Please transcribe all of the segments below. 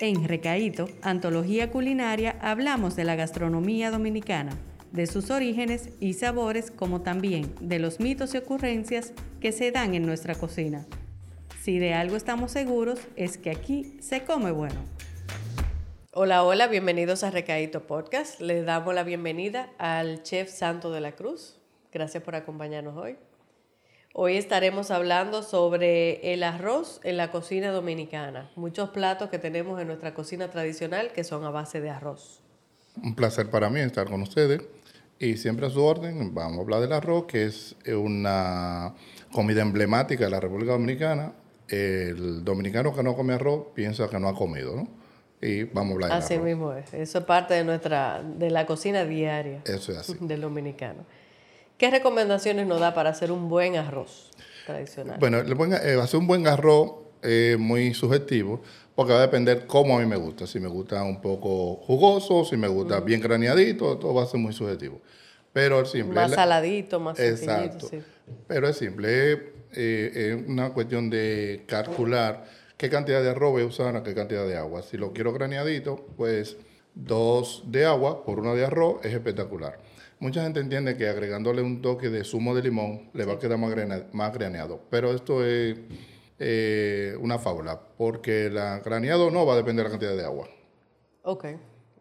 En Recaíto, Antología Culinaria, hablamos de la gastronomía dominicana, de sus orígenes y sabores, como también de los mitos y ocurrencias que se dan en nuestra cocina. Si de algo estamos seguros es que aquí se come bueno. Hola, hola, bienvenidos a Recaíto Podcast. Les damos la bienvenida al chef Santo de la Cruz. Gracias por acompañarnos hoy. Hoy estaremos hablando sobre el arroz en la cocina dominicana. Muchos platos que tenemos en nuestra cocina tradicional que son a base de arroz. Un placer para mí estar con ustedes. Y siempre a su orden, vamos a hablar del arroz, que es una comida emblemática de la República Dominicana. El dominicano que no come arroz piensa que no ha comido, ¿no? Y vamos a hablar del Así mismo es. Eso es parte de nuestra, de la cocina diaria. Eso es así. Del dominicano. ¿Qué recomendaciones nos da para hacer un buen arroz tradicional? Bueno, el buen, eh, hacer un buen arroz es muy subjetivo porque va a depender cómo a mí me gusta. Si me gusta un poco jugoso, si me gusta bien craneadito, todo va a ser muy subjetivo. Pero es simple. Más saladito, más Exacto. Sí. Pero es simple. Es, eh, es una cuestión de calcular qué cantidad de arroz voy a usar qué cantidad de agua. Si lo quiero graneadito, pues dos de agua por una de arroz es espectacular. Mucha gente entiende que agregándole un toque de zumo de limón le va a quedar más, más graneado, pero esto es eh, una fábula, porque el graneado no va a depender de la cantidad de agua. Ok.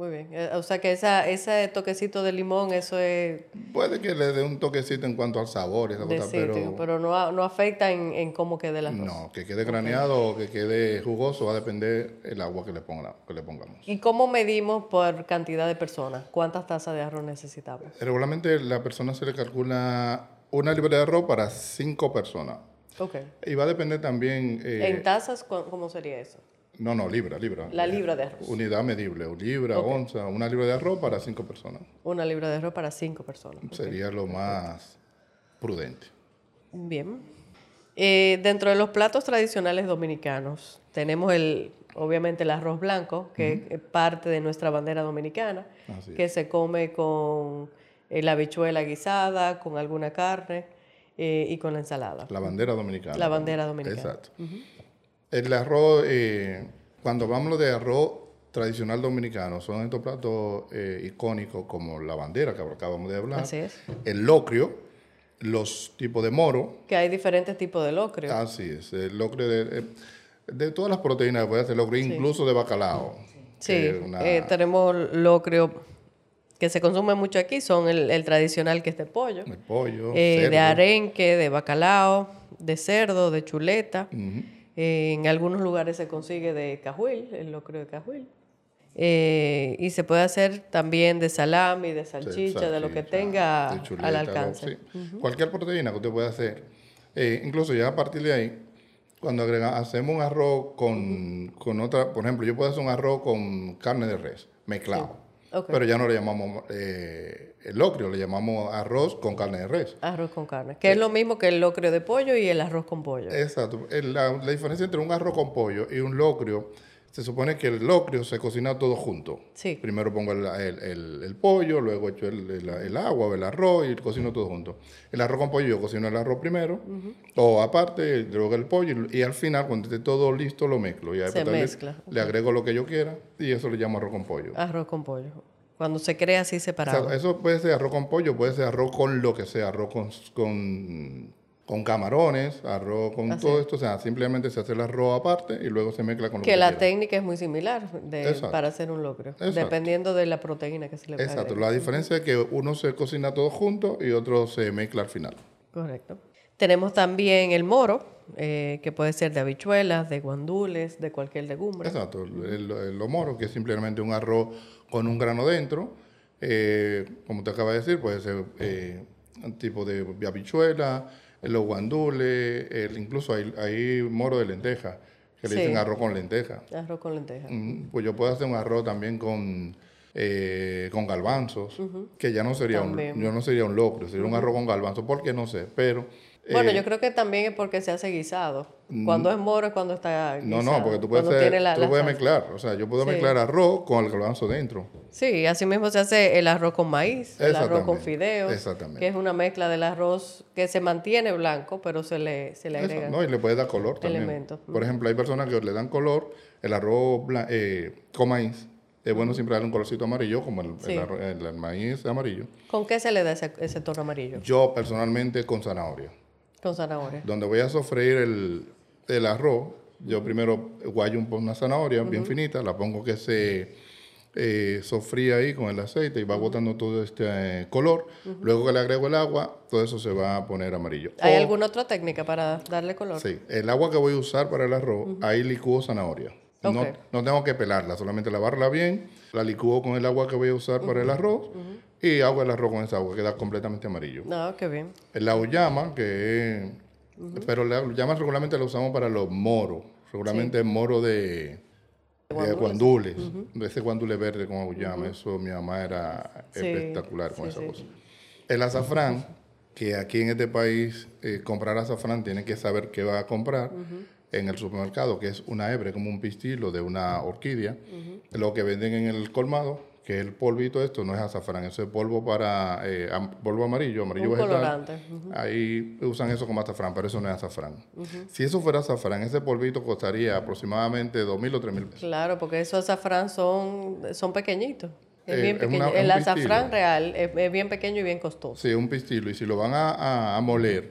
Muy bien. Eh, o sea que esa, ese toquecito de limón, eso es... Puede que le dé un toquecito en cuanto al sabor, esa cosa, pero... pero no, no afecta en, en, cómo quede la No, que quede graneado o que quede jugoso va a depender el agua que le, ponga, que le pongamos. ¿Y cómo medimos por cantidad de personas? ¿Cuántas tazas de arroz necesitamos? Regularmente la persona se le calcula una libra de arroz para cinco personas. Ok. Y va a depender también... Eh, ¿En tazas cómo sería eso? No, no, libra, libra. La libra de arroz. Unidad medible, libra, onza, una libra de arroz para cinco personas. Una libra de arroz para cinco personas. Sería lo más prudente. Bien. Eh, dentro de los platos tradicionales dominicanos, tenemos el, obviamente el arroz blanco, que es parte de nuestra bandera dominicana, que se come con eh, la habichuela guisada, con alguna carne eh, y con la ensalada. La bandera dominicana. La bandera dominicana. Exacto. El arroz, eh, cuando hablamos de arroz tradicional dominicano, son estos platos eh, icónicos como la bandera que acabamos de hablar. Así es. El locrio, los tipos de moro. Que hay diferentes tipos de locrio. Así es. El locrio de, de todas las proteínas, puede ser locrio, incluso de bacalao. Sí, eh, tenemos locrio que se consume mucho aquí, son el, tradicional que es de pollo. El pollo. de arenque, de bacalao, de cerdo, de chuleta en algunos lugares se consigue de cajuil, el locrio de cajuil. Eh, y se puede hacer también de salami, de salchicha, de lo que tenga al alcance. Cualquier proteína que usted pueda hacer. Eh, incluso ya a partir de ahí, cuando agrega, hacemos un arroz con, con, otra, por ejemplo, yo puedo hacer un arroz con carne de res, mezclado. Pero ya no le llamamos eh, el locrio, le llamamos arroz con carne de res. Arroz con carne, que es lo mismo que el locrio de pollo y el arroz con pollo. Exacto. La, la, diferencia entre un arroz con pollo y un locrio, se supone que el locrio se cocina todo junto. Sí. Primero pongo el, el, pollo, luego echo el, agua, el arroz y cocino todo junto. El arroz con pollo yo cocino el arroz primero, o aparte, luego el pollo, y, al final, cuando esté todo listo, lo mezclo. Y se mezcla. Le, agrego lo que yo quiera y eso le llamo arroz con pollo. Arroz con pollo. Cuando se crea así separado. eso puede ser arroz con pollo, puede ser arroz con lo que sea, arroz con, con, con camarones, arroz con todo esto. O sea, simplemente se hace el arroz aparte y luego se mezcla con lo que Que la técnica es muy similar de, para hacer un locro, dependiendo de la proteína que se le ponga. Exacto. La diferencia es que uno se cocina todo junto y otro se mezcla al final. Correcto. Tenemos también el moro, eh, que puede ser de habichuelas, de guandules, de cualquier legumbre. Exacto, el, el, moro, que es simplemente un arroz con un grano dentro. Eh, como te acaba de decir, puede ser eh, tipo de habichuela, los guandules, incluso hay, hay, moro de lenteja, que le dicen arroz con lenteja. Arroz con lenteja. Mm, pues yo puedo hacer un arroz también con, con galbanzos, que ya no sería un, yo no sería un locro, sería un arroz con galbanzos, porque no sé, pero bueno, eh, yo creo que también es porque se hace guisado. Cuando es moro es cuando está guisado. No, no, porque tú puedes, tú puedes mezclar. O sea, yo puedo mezclar arroz con el garbanzo dentro. Sí, así mismo se hace el arroz con maíz, el arroz con fideos. Exactamente. Que es una mezcla del arroz que se mantiene blanco, pero se le, se le agrega No, y le puede dar color también. Elementos. Por ejemplo, hay personas que le dan color El arroz eh, con maíz es bueno siempre darle un colorcito amarillo, como el, Sí. el arroz- el- el maíz amarillo. ¿Con qué se le da ese, ese tono amarillo? Yo personalmente con zanahoria. Con zanahoria. Donde voy a sofreír el, el arroz, yo primero guayo un una zanahoria bien finita, la pongo que se eh, sofría ahí con el aceite y va botando todo este eh, color. Luego que le agrego el agua, todo eso se va a poner amarillo. ¿Hay O- alguna otra técnica para darle color? Sí, el agua que voy a usar para el arroz, ahí licúo zanahoria. No, no tengo que pelarla, solamente lavarla bien, la licúo con el agua que voy a usar para el arroz y hago el arroz con esa agua, queda completamente amarillo. No, qué bien. La uyama, que es... Pero la uyama regularmente la usamos para los moros, regularmente es moro de, de guandules, de ese guandule verde con uyama, eso mi mamá era Sí, espectacular con sí, esa sí. cosa. El azafrán, que aquí en este país eh, comprar azafrán tiene que saber qué va a comprar en el supermercado, que es una hebre, como un pistilo de una orquídea. Lo que venden en el colmado, que el polvito esto, no es azafrán, eso es polvo para eh, polvo amarillo, amarillo Un vegetal. colorante. ujú. Ahí usan eso como azafrán, pero eso no es azafrán. Si eso fuera azafrán, ese polvito costaría aproximadamente 2.000 o 3.000 pesos. Claro, porque esos azafrán son, son pequeñitos. Es Eh, bien es pequeño. una- es el un azafrán real es, es bien pequeño y bien costoso. Sí, un pistilo. Y si lo van a, a- a moler,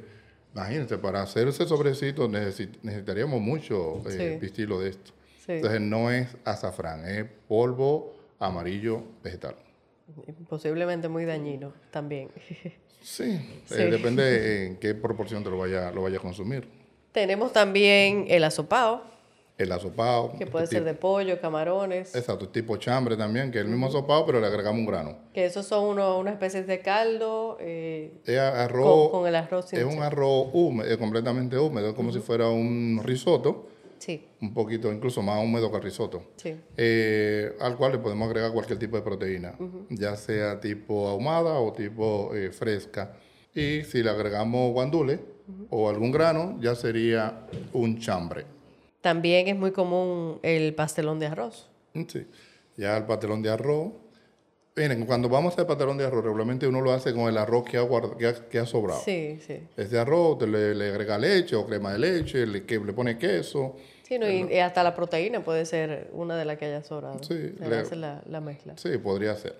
imagínense, para hacer ese sobrecito necesi- necesitaríamos mucho eh, Sí. pistilo de esto. Sí. Entonces no es azafrán, es polvo amarillo vegetal. Posiblemente muy dañino también. Sí, Sí. eh, depende en qué proporción te lo vaya, lo vaya a consumir. Tenemos también el asopao, El asopado. que puede tipo- ser de pollo, camarones, Exacto, tipo chambre también, que es el mismo asopado, pero le agregamos un grano. que esos son uno, una especie de caldo eh, Es arroz, con, con el arroz sin es un arroz húmedo, completamente húmedo, como si fuera un risotto, Sí, un poquito, incluso más húmedo que el risotto. sí. eh, al cual le podemos agregar cualquier tipo de proteína, ya sea tipo ahumada o tipo eh, fresca. Y si le agregamos guandule o algún grano, ya sería un chambre. También es muy común el pastelón de arroz. Mm, Sí. Ya el pastelón de arroz. Miren, cuando vamos a hacer pastelón de arroz, regularmente uno lo hace con el arroz que ha, guard- que ha, que ha sobrado. Sí, sí. Ese arroz te le, le agrega leche o crema de leche, le, que, le pone queso. Sí, no, y, y hasta la proteína puede ser una de las que haya sobrado. Sí, Se le- hace la, la mezcla. Sí, podría ser.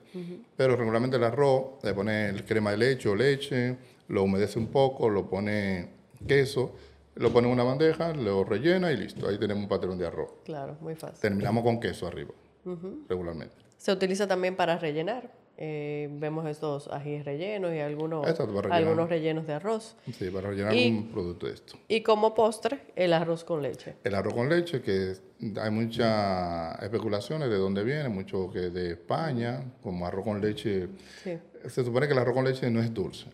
Pero regularmente el arroz le pone el crema de leche o leche, lo humedece un poco, lo pone queso, lo pone en una bandeja, lo rellena y listo. Ahí tenemos un patrón de arroz. Claro, muy fácil. Terminamos con queso arriba, regularmente. Se utiliza también para rellenar. Eh, vemos estos ajíes rellenos y algunos, rellenar. algunos rellenos de arroz. Sí, para rellenar Y- un producto de esto. Y como postre, el arroz con leche. El arroz con leche, que hay muchas especulaciones de dónde viene, mucho que de España, como arroz con leche. Sí. Se supone que el arroz con leche no es dulce.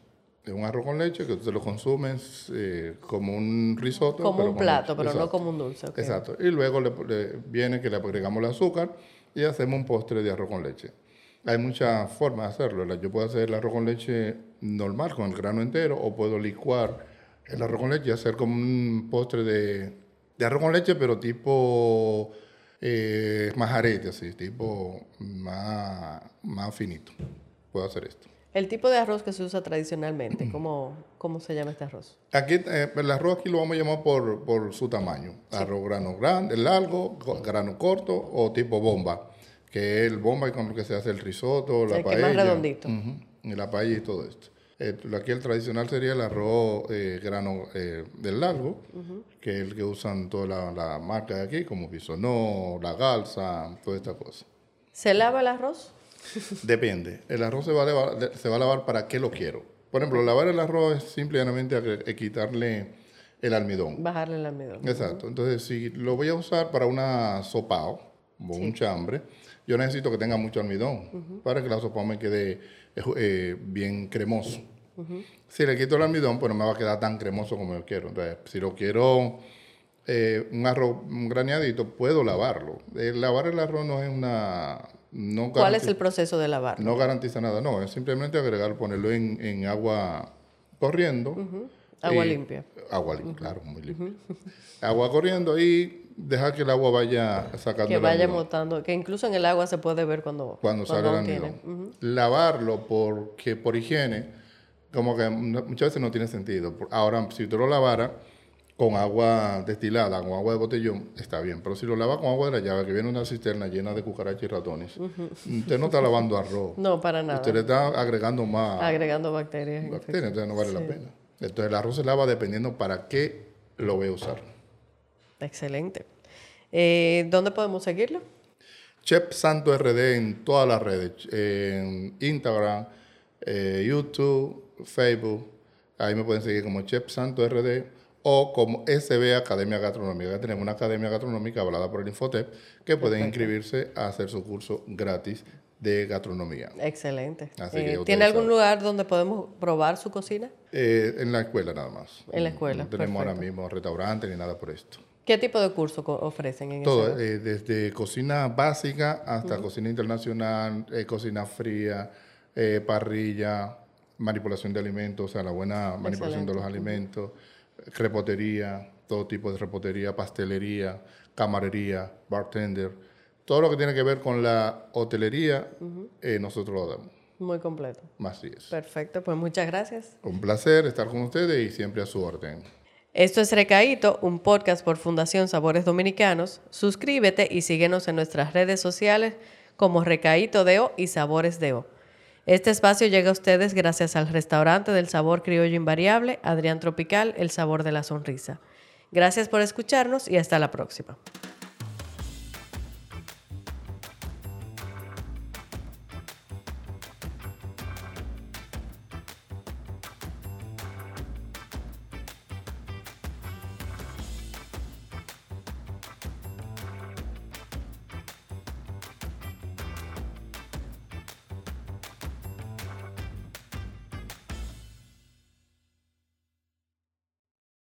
Es un arroz con leche que tú te lo consumes eh, como un risotto. Como pero un plato, pero no como un dulce. ok. Exacto. Y luego le, le viene que le agregamos el azúcar y hacemos un postre de arroz con leche. Hay muchas formas de hacerlo. Yo puedo hacer el arroz con leche normal, con el grano entero, o puedo licuar el arroz con leche y hacer como un postre de, de arroz con leche, pero tipo eh, majarete, así, tipo más, más finito. Puedo hacer esto. El tipo de arroz que se usa tradicionalmente, ¿cómo, cómo se llama este arroz? Aquí, eh, el arroz aquí lo vamos a llamar por, por su tamaño. Arroz grano grande, largo, grano corto o tipo bomba, que es el bomba y con lo que se hace el risotto, la El paella. más redondito. Y la paella y todo esto. Eh, aquí el tradicional sería el arroz eh, grano eh, del largo, que es el que usan toda la, la marca de aquí, como Bisonó, La Galsa, toda esta cosa. ¿Se lava el arroz? Depende. El arroz se va, a lavar, se va a lavar para qué lo quiero. Por ejemplo, lavar el arroz es simplemente eh, quitarle el almidón. Bajarle el almidón. Exacto. Entonces, si lo voy a usar para una sopao o un chambre, yo necesito que tenga mucho almidón para que la sopa me quede eh, eh, bien cremoso. Si le quito el almidón, pues no me va a quedar tan cremoso como yo quiero. Entonces, si lo quiero eh, un arroz un graneadito, puedo lavarlo. Lavar el arroz no es una... No ¿Cuál es el proceso de lavar? no garantiza nada, no, es simplemente agregar, ponerlo en, en agua corriendo. Agua limpia. Agua limpia, claro, muy limpia. Agua corriendo y dejar que el agua vaya sacando Que vaya botando, que incluso en el agua se puede ver cuando, cuando sale el almidón. Lavarlo porque por higiene, como que muchas veces no tiene sentido. Ahora, si tú lo lavaras con agua destilada, con agua de botellón, está bien. Pero si lo lava con agua de la llave, que viene una cisterna llena de cucarachas y ratones, usted no está lavando arroz. No, para nada. Usted le está agregando más Agregando bacterias. bacterias, entonces no vale la pena. Entonces el arroz se lava dependiendo para qué lo voy a usar. Excelente. Eh, ¿Dónde podemos seguirlo? Chef Santo RD en todas las redes, en Instagram, eh, YouTube, Facebook. Ahí me pueden seguir como Chef Santo RD o como SB Academia Gastronómica. Ya tenemos una academia gastronómica hablada por el Infotep que pueden inscribirse a hacer su curso gratis de gastronomía. Excelente. Así Eh, que ¿Tiene algún saben. lugar donde podemos probar su cocina? Eh, en la escuela nada más. En la escuela, No tenemos ahora perfecto. mismo restaurante ni nada por esto. ¿Qué tipo de curso co- ofrecen en Todo, eh, desde cocina básica hasta cocina internacional, eh, cocina fría, parrilla, manipulación de alimentos, o sea, la buena manipulación de los alimentos, repotería, todo tipo de repotería, pastelería, camarería, bartender, todo lo que tiene que ver con la hotelería, eh, nosotros lo damos. Muy completo. Así es. Perfecto, pues muchas gracias. Un placer estar con ustedes y siempre a su orden. Esto es Recaíto, un podcast por Fundación Sabores Dominicanos. Suscríbete y síguenos en nuestras redes sociales como Recaíto Deo y Sabores Deo. Este espacio llega a ustedes gracias al restaurante del sabor criollo invariable, Adrián Tropical, el sabor de la sonrisa. Gracias por escucharnos y hasta la próxima.